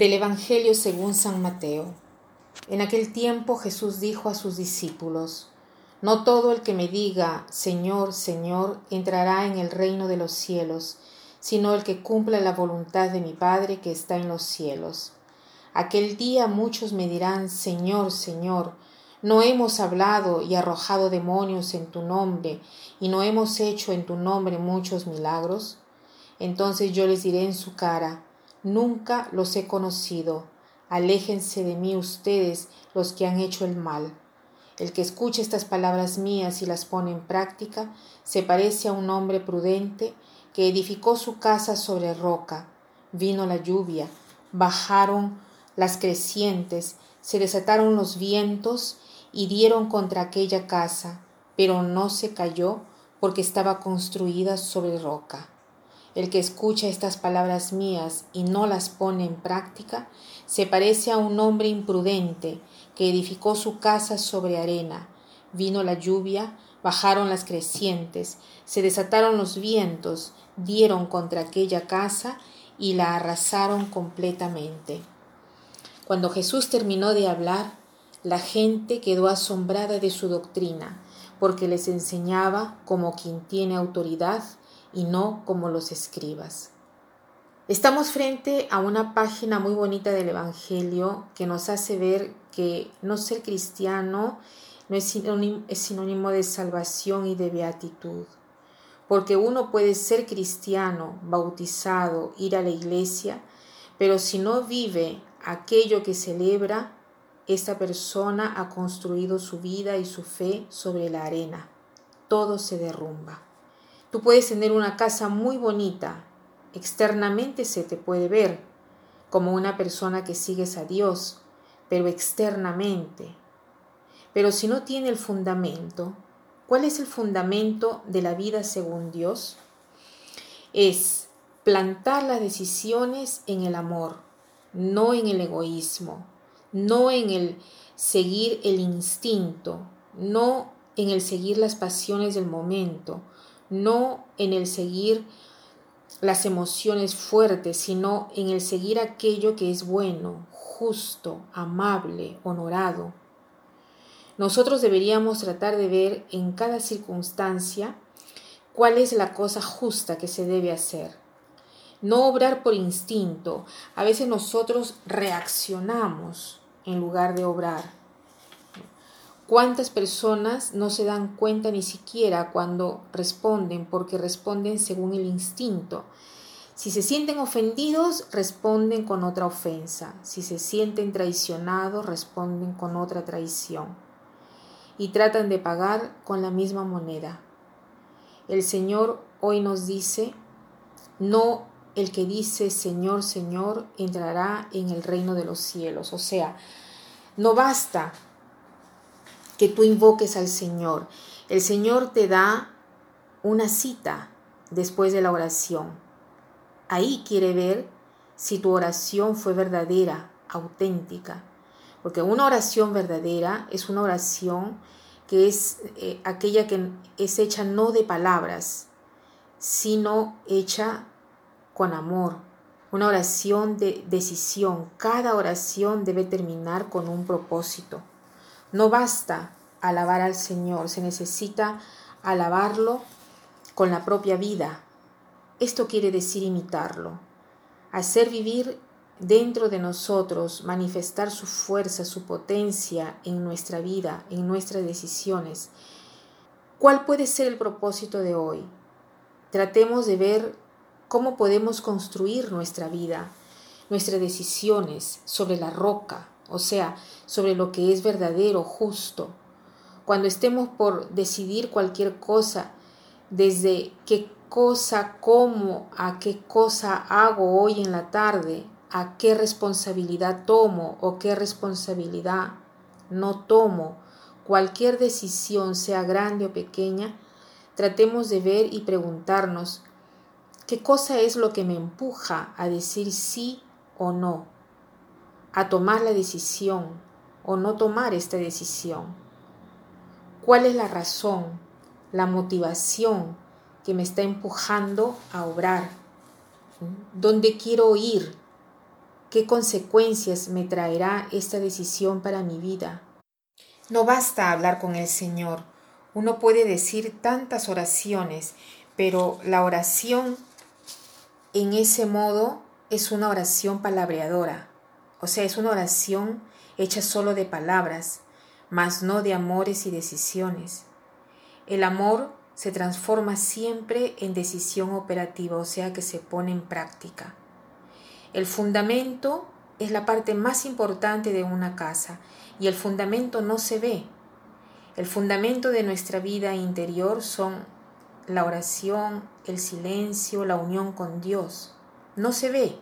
Del Evangelio según San Mateo. En aquel tiempo Jesús dijo a sus discípulos, No todo el que me diga, Señor, Señor, entrará en el reino de los cielos, sino el que cumpla la voluntad de mi Padre que está en los cielos. Aquel día muchos me dirán, Señor, Señor, ¿no hemos hablado y arrojado demonios en tu nombre, y no hemos hecho en tu nombre muchos milagros? Entonces yo les diré en su cara, Nunca los he conocido. Aléjense de mí ustedes los que han hecho el mal. El que escucha estas palabras mías y las pone en práctica se parece a un hombre prudente que edificó su casa sobre roca. Vino la lluvia, bajaron las crecientes, se desataron los vientos y dieron contra aquella casa, pero no se cayó porque estaba construida sobre roca. El que escucha estas palabras mías y no las pone en práctica, se parece a un hombre imprudente que edificó su casa sobre arena. Vino la lluvia, bajaron las crecientes, se desataron los vientos, dieron contra aquella casa y la arrasaron completamente. Cuando Jesús terminó de hablar, la gente quedó asombrada de su doctrina, porque les enseñaba como quien tiene autoridad y no como los escribas. Estamos frente a una página muy bonita del Evangelio que nos hace ver que no ser cristiano no es sinónimo, es sinónimo de salvación y de beatitud. Porque uno puede ser cristiano, bautizado, ir a la iglesia, pero si no vive aquello que celebra, esta persona ha construido su vida y su fe sobre la arena. Todo se derrumba. Tú puedes tener una casa muy bonita, externamente se te puede ver como una persona que sigues a Dios, pero externamente. Pero si no tiene el fundamento, ¿cuál es el fundamento de la vida según Dios? Es plantar las decisiones en el amor, no en el egoísmo, no en el seguir el instinto, no en el seguir las pasiones del momento, no en el seguir las emociones fuertes, sino en el seguir aquello que es bueno, justo, amable, honorado. Nosotros deberíamos tratar de ver en cada circunstancia cuál es la cosa justa que se debe hacer. No obrar por instinto. A veces nosotros reaccionamos en lugar de obrar. ¿Cuántas personas no se dan cuenta ni siquiera cuando responden porque responden según el instinto? Si se sienten ofendidos, responden con otra ofensa. Si se sienten traicionados, responden con otra traición. Y tratan de pagar con la misma moneda. El Señor hoy nos dice, no el que dice Señor, Señor, entrará en el reino de los cielos. O sea, no basta que tú invoques al Señor. El Señor te da una cita después de la oración. Ahí quiere ver si tu oración fue verdadera, auténtica. Porque una oración verdadera es una oración que es eh, aquella que es hecha no de palabras, sino hecha con amor. Una oración de decisión. Cada oración debe terminar con un propósito. No basta alabar al Señor, se necesita alabarlo con la propia vida. Esto quiere decir imitarlo, hacer vivir dentro de nosotros, manifestar su fuerza, su potencia en nuestra vida, en nuestras decisiones. ¿Cuál puede ser el propósito de hoy? Tratemos de ver cómo podemos construir nuestra vida, nuestras decisiones sobre la roca, o sea, sobre lo que es verdadero, justo. Cuando estemos por decidir cualquier cosa, desde qué cosa como, a qué cosa hago hoy en la tarde, a qué responsabilidad tomo o qué responsabilidad no tomo, cualquier decisión, sea grande o pequeña, tratemos de ver y preguntarnos qué cosa es lo que me empuja a decir sí o no a tomar la decisión o no tomar esta decisión? ¿Cuál es la razón, la motivación que me está empujando a obrar? ¿Dónde quiero ir? ¿Qué consecuencias me traerá esta decisión para mi vida? No basta hablar con el Señor. Uno puede decir tantas oraciones, pero la oración en ese modo es una oración palabreadora. O sea, es una oración hecha solo de palabras, mas no de amores y decisiones. El amor se transforma siempre en decisión operativa, o sea que se pone en práctica. El fundamento es la parte más importante de una casa y el fundamento no se ve. El fundamento de nuestra vida interior son la oración, el silencio, la unión con Dios. No se ve,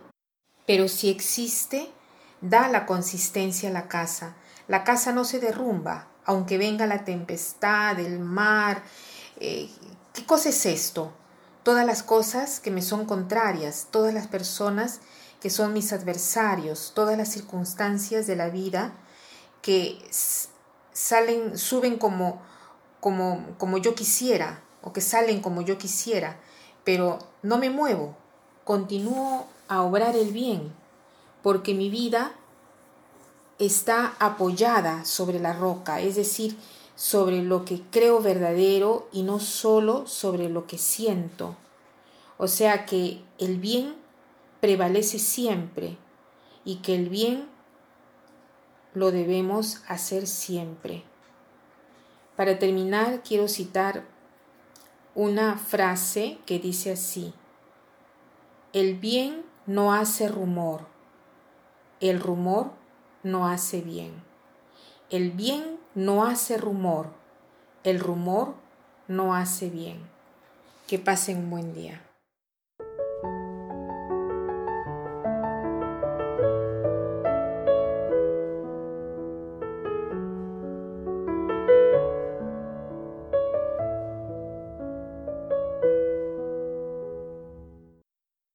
pero si existe, da la consistencia a la casa. La casa no se derrumba, aunque venga la tempestad, el mar. Eh, ¿Qué cosa es esto? Todas las cosas que me son contrarias, todas las personas que son mis adversarios, todas las circunstancias de la vida que salen, suben como, como, como yo quisiera, o que salen como yo quisiera, pero no me muevo, continúo a obrar el bien, porque mi vida está apoyada sobre la roca, es decir, sobre lo que creo verdadero y no solo sobre lo que siento. O sea que el bien prevalece siempre y que el bien lo debemos hacer siempre. Para terminar, quiero citar una frase que dice así, el bien no hace rumor, el rumor no hace bien. El bien no hace rumor, el rumor no hace bien. Que pasen un buen día.